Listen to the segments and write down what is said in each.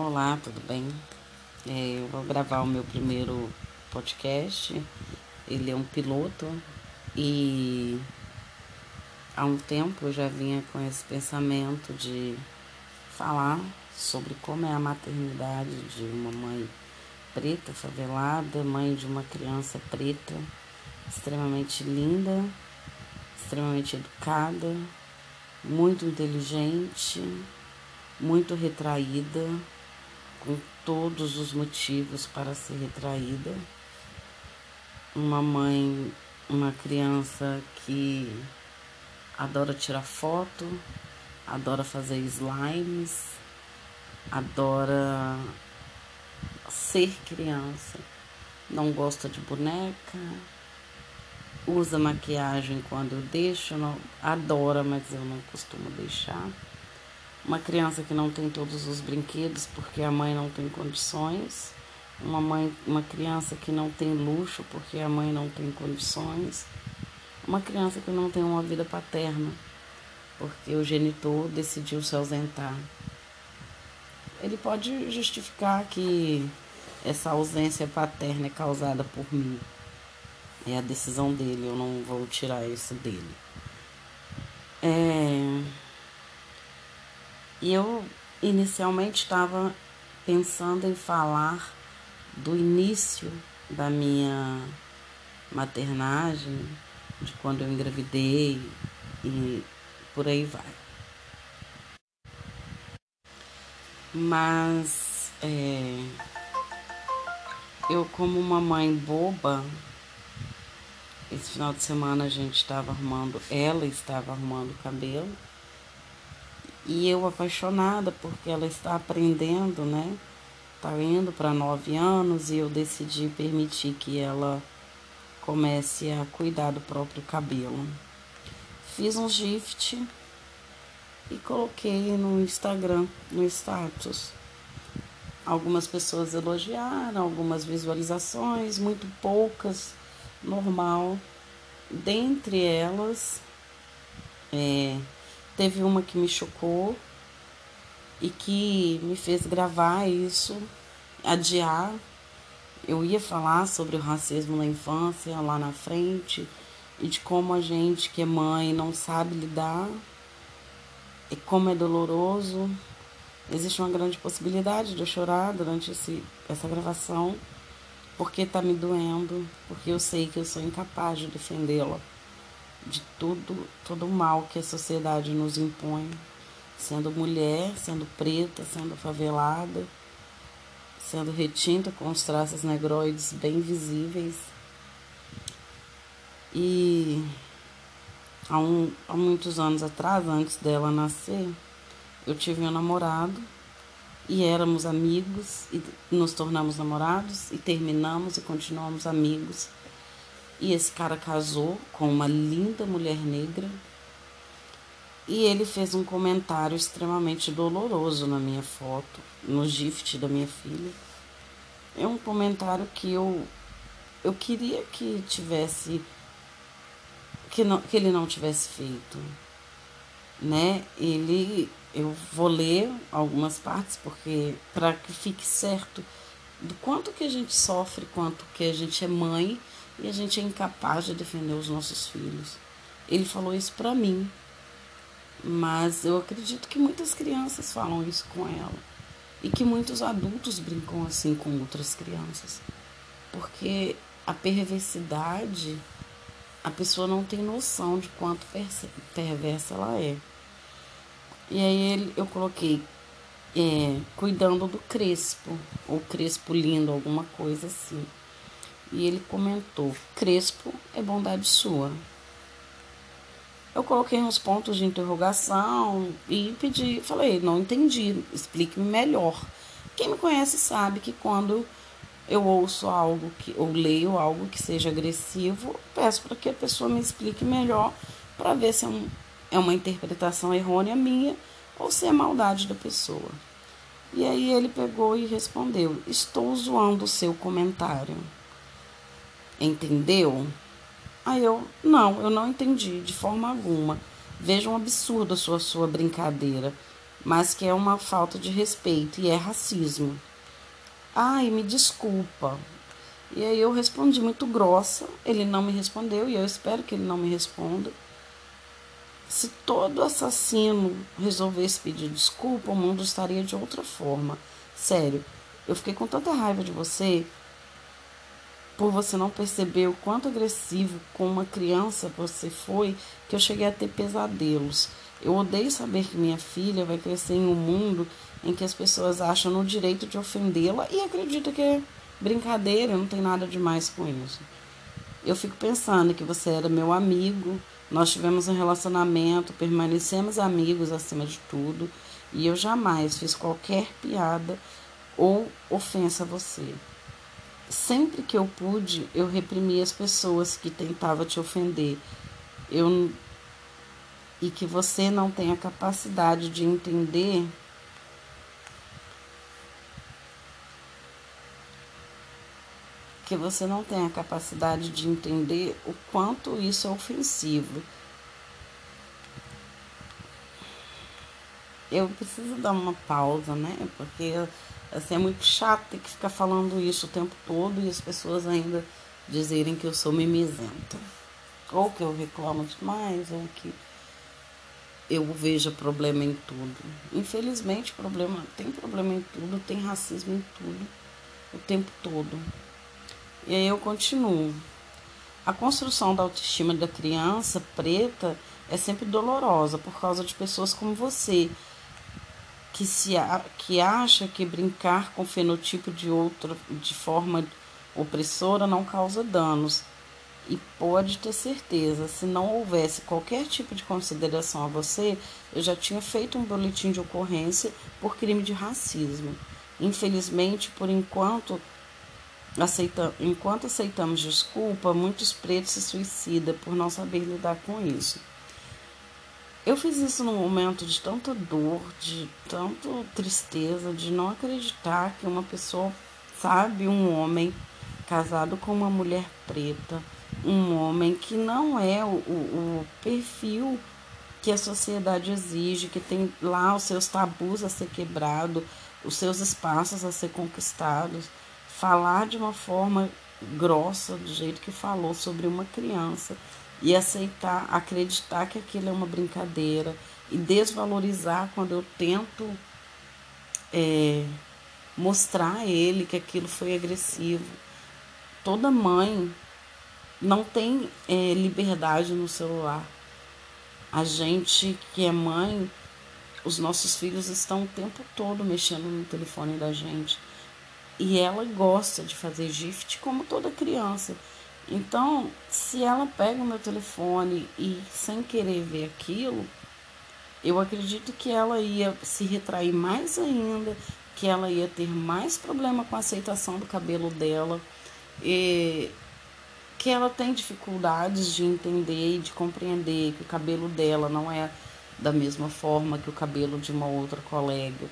Olá, tudo bem? É, eu vou gravar o meu primeiro podcast. Ele é um piloto e há um tempo eu já vinha com esse pensamento de falar sobre como é a maternidade de uma mãe preta, favelada, mãe de uma criança preta, extremamente linda, extremamente educada, muito inteligente, muito retraída com todos os motivos para ser retraída. Uma mãe, uma criança que adora tirar foto, adora fazer slimes, adora ser criança, não gosta de boneca, usa maquiagem quando eu deixo, não, adora, mas eu não costumo deixar uma criança que não tem todos os brinquedos porque a mãe não tem condições, uma mãe, uma criança que não tem luxo porque a mãe não tem condições, uma criança que não tem uma vida paterna porque o genitor decidiu se ausentar. Ele pode justificar que essa ausência paterna é causada por mim. É a decisão dele, eu não vou tirar isso dele. É e eu inicialmente estava pensando em falar do início da minha maternagem, de quando eu engravidei e por aí vai. Mas é, eu, como uma mãe boba, esse final de semana a gente estava arrumando, ela estava arrumando o cabelo e eu apaixonada porque ela está aprendendo, né? Está indo para nove anos e eu decidi permitir que ela comece a cuidar do próprio cabelo. Fiz um gift e coloquei no Instagram, no status. Algumas pessoas elogiaram, algumas visualizações, muito poucas, normal. Dentre elas, é, Teve uma que me chocou e que me fez gravar isso, adiar. Eu ia falar sobre o racismo na infância, lá na frente, e de como a gente que é mãe não sabe lidar, e como é doloroso. Existe uma grande possibilidade de eu chorar durante esse, essa gravação, porque tá me doendo, porque eu sei que eu sou incapaz de defendê-la de tudo, todo o mal que a sociedade nos impõe, sendo mulher, sendo preta, sendo favelada, sendo retinta com os traços negroides bem visíveis. E há, um, há muitos anos atrás, antes dela nascer, eu tive um namorado e éramos amigos e nos tornamos namorados e terminamos e continuamos amigos e esse cara casou com uma linda mulher negra. E ele fez um comentário extremamente doloroso na minha foto, no gift da minha filha. É um comentário que eu eu queria que tivesse que, não, que ele não tivesse feito, né? Ele eu vou ler algumas partes porque para que fique certo do quanto que a gente sofre, quanto que a gente é mãe e a gente é incapaz de defender os nossos filhos. Ele falou isso para mim, mas eu acredito que muitas crianças falam isso com ela e que muitos adultos brincam assim com outras crianças, porque a perversidade a pessoa não tem noção de quanto perversa ela é. E aí ele, eu coloquei é, cuidando do crespo, ou crespo lindo, alguma coisa assim. E ele comentou: Crespo é bondade sua. Eu coloquei uns pontos de interrogação e pedi, falei, não entendi, explique-me melhor. Quem me conhece sabe que quando eu ouço algo que ou leio algo que seja agressivo, peço para que a pessoa me explique melhor para ver se é, um, é uma interpretação errônea minha ou se é maldade da pessoa. E aí ele pegou e respondeu: Estou zoando o seu comentário. Entendeu? Aí eu, não, eu não entendi de forma alguma. Veja um absurdo a sua, sua brincadeira. mas que é uma falta de respeito e é racismo. Ai, me desculpa. E aí eu respondi muito grossa, ele não me respondeu e eu espero que ele não me responda. Se todo assassino resolvesse pedir desculpa, o mundo estaria de outra forma. Sério, eu fiquei com tanta raiva de você por você não perceber o quanto agressivo com uma criança você foi, que eu cheguei a ter pesadelos. Eu odeio saber que minha filha vai crescer em um mundo em que as pessoas acham no direito de ofendê-la e acreditam que é brincadeira, não tem nada demais com isso. Eu fico pensando que você era meu amigo, nós tivemos um relacionamento, permanecemos amigos acima de tudo, e eu jamais fiz qualquer piada ou ofensa a você. Sempre que eu pude, eu reprimi as pessoas que tentavam te ofender. Eu e que você não tem a capacidade de entender que você não tem a capacidade de entender o quanto isso é ofensivo. Eu preciso dar uma pausa, né? Porque assim, é muito chato ter que ficar falando isso o tempo todo e as pessoas ainda dizerem que eu sou mimizenta. Ou que eu reclamo demais, ou que eu vejo problema em tudo. Infelizmente, problema tem problema em tudo, tem racismo em tudo, o tempo todo. E aí eu continuo. A construção da autoestima da criança preta é sempre dolorosa por causa de pessoas como você, que se que acha que brincar com fenotipo de outra de forma opressora não causa danos e pode ter certeza, se não houvesse qualquer tipo de consideração a você, eu já tinha feito um boletim de ocorrência por crime de racismo. Infelizmente, por enquanto, aceita, enquanto aceitamos desculpa, muitos pretos se suicidam por não saber lidar com isso. Eu fiz isso num momento de tanta dor, de tanta tristeza, de não acreditar que uma pessoa, sabe, um homem casado com uma mulher preta, um homem que não é o, o, o perfil que a sociedade exige, que tem lá os seus tabus a ser quebrado, os seus espaços a ser conquistados, falar de uma forma grossa, do jeito que falou sobre uma criança e aceitar, acreditar que aquilo é uma brincadeira e desvalorizar quando eu tento é, mostrar a ele que aquilo foi agressivo. Toda mãe não tem é, liberdade no celular. A gente que é mãe, os nossos filhos estão o tempo todo mexendo no telefone da gente. E ela gosta de fazer gift como toda criança. Então, se ela pega o meu telefone e sem querer ver aquilo, eu acredito que ela ia se retrair mais ainda, que ela ia ter mais problema com a aceitação do cabelo dela. E que ela tem dificuldades de entender e de compreender que o cabelo dela não é da mesma forma que o cabelo de uma outra colega.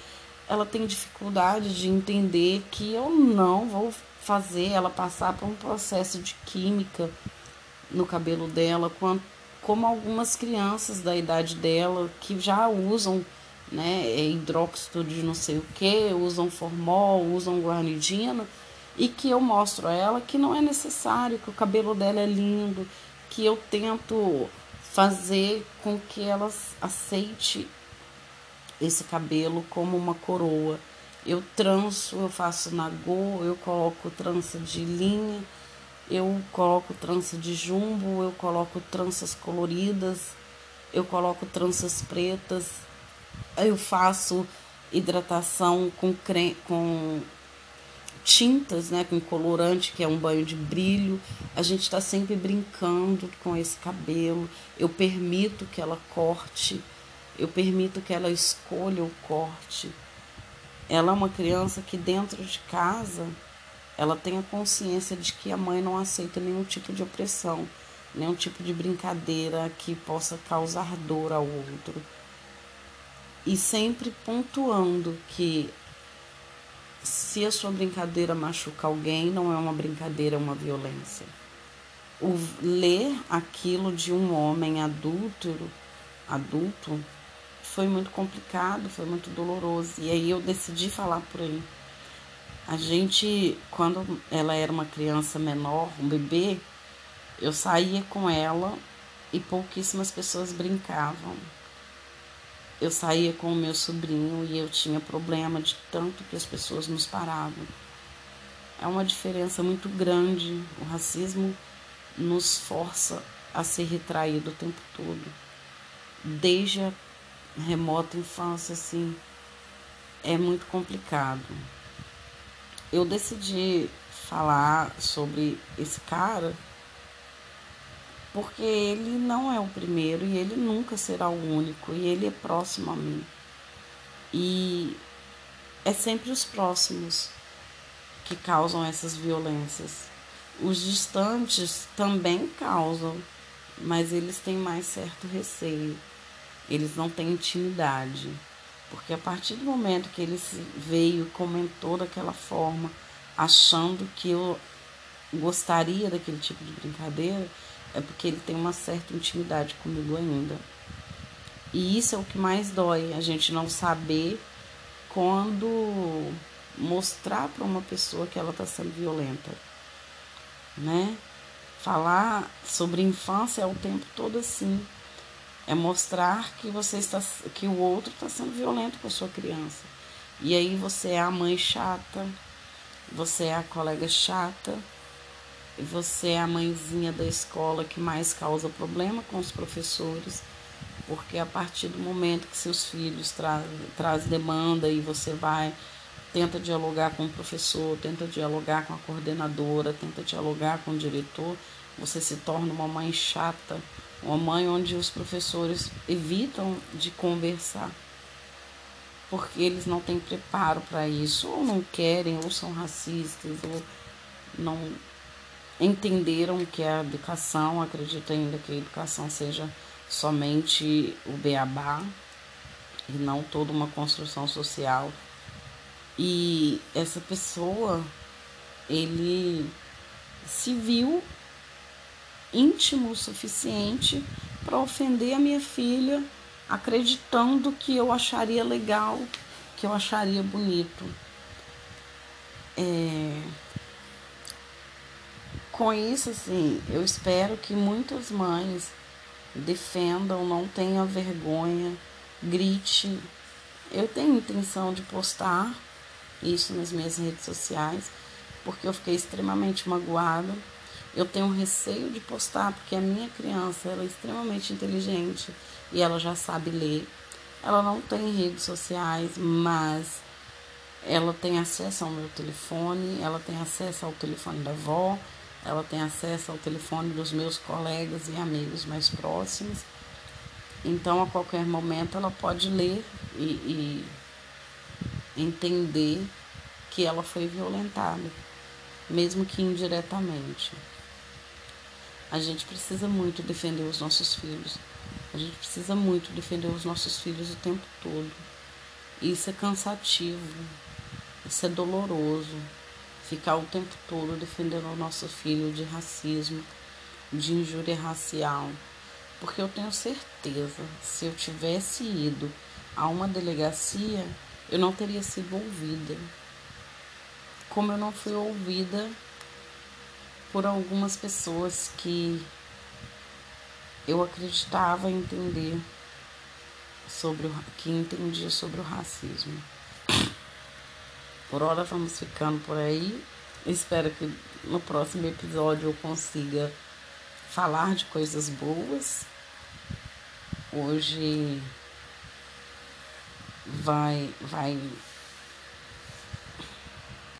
Ela tem dificuldade de entender que eu não vou fazer ela passar por um processo de química no cabelo dela, como algumas crianças da idade dela que já usam né, hidróxido de não sei o que, usam formol, usam guarnidina e que eu mostro a ela que não é necessário, que o cabelo dela é lindo, que eu tento fazer com que ela aceite esse cabelo como uma coroa. Eu tranço, eu faço nagô, eu coloco trança de linha, eu coloco trança de jumbo, eu coloco tranças coloridas, eu coloco tranças pretas, eu faço hidratação com, creme, com tintas, né, com colorante, que é um banho de brilho. A gente está sempre brincando com esse cabelo. Eu permito que ela corte, eu permito que ela escolha o corte. Ela é uma criança que dentro de casa ela tem a consciência de que a mãe não aceita nenhum tipo de opressão, nenhum tipo de brincadeira que possa causar dor ao outro. E sempre pontuando que se a sua brincadeira machuca alguém, não é uma brincadeira, é uma violência. O ler aquilo de um homem adulto, adulto foi muito complicado, foi muito doloroso. E aí eu decidi falar por ele. A gente, quando ela era uma criança menor, um bebê, eu saía com ela e pouquíssimas pessoas brincavam. Eu saía com o meu sobrinho e eu tinha problema de tanto que as pessoas nos paravam. É uma diferença muito grande. O racismo nos força a ser retraído o tempo todo. Desde a remota infância, assim, é muito complicado. Eu decidi falar sobre esse cara porque ele não é o primeiro e ele nunca será o único e ele é próximo a mim. E é sempre os próximos que causam essas violências. Os distantes também causam, mas eles têm mais certo receio. Eles não têm intimidade. Porque a partir do momento que ele veio e comentou daquela forma, achando que eu gostaria daquele tipo de brincadeira, é porque ele tem uma certa intimidade comigo ainda. E isso é o que mais dói, a gente não saber quando mostrar para uma pessoa que ela está sendo violenta, né? Falar sobre infância é o tempo todo assim. É mostrar que você está que o outro está sendo violento com a sua criança. E aí você é a mãe chata, você é a colega chata, você é a mãezinha da escola que mais causa problema com os professores, porque a partir do momento que seus filhos trazem traz demanda e você vai, tenta dialogar com o professor, tenta dialogar com a coordenadora, tenta dialogar com o diretor, você se torna uma mãe chata, uma mãe onde os professores evitam de conversar. Porque eles não têm preparo para isso, ou não querem, ou são racistas, ou não entenderam que a educação, acredita ainda que a educação seja somente o beabá e não toda uma construção social. E essa pessoa, ele se viu íntimo o suficiente para ofender a minha filha, acreditando que eu acharia legal, que eu acharia bonito. É, com isso, assim, eu espero que muitas mães defendam, não tenham vergonha, grite. Eu tenho intenção de postar isso nas minhas redes sociais, porque eu fiquei extremamente magoada. Eu tenho receio de postar, porque a minha criança ela é extremamente inteligente e ela já sabe ler. Ela não tem redes sociais, mas ela tem acesso ao meu telefone, ela tem acesso ao telefone da avó, ela tem acesso ao telefone dos meus colegas e amigos mais próximos. Então, a qualquer momento, ela pode ler e, e entender que ela foi violentada, mesmo que indiretamente. A gente precisa muito defender os nossos filhos. A gente precisa muito defender os nossos filhos o tempo todo. Isso é cansativo, isso é doloroso ficar o tempo todo defendendo o nosso filho de racismo, de injúria racial. Porque eu tenho certeza, se eu tivesse ido a uma delegacia, eu não teria sido ouvida. Como eu não fui ouvida por algumas pessoas que eu acreditava entender sobre o, que entendia sobre o racismo. Por hora vamos ficando por aí. Espero que no próximo episódio eu consiga falar de coisas boas. Hoje vai vai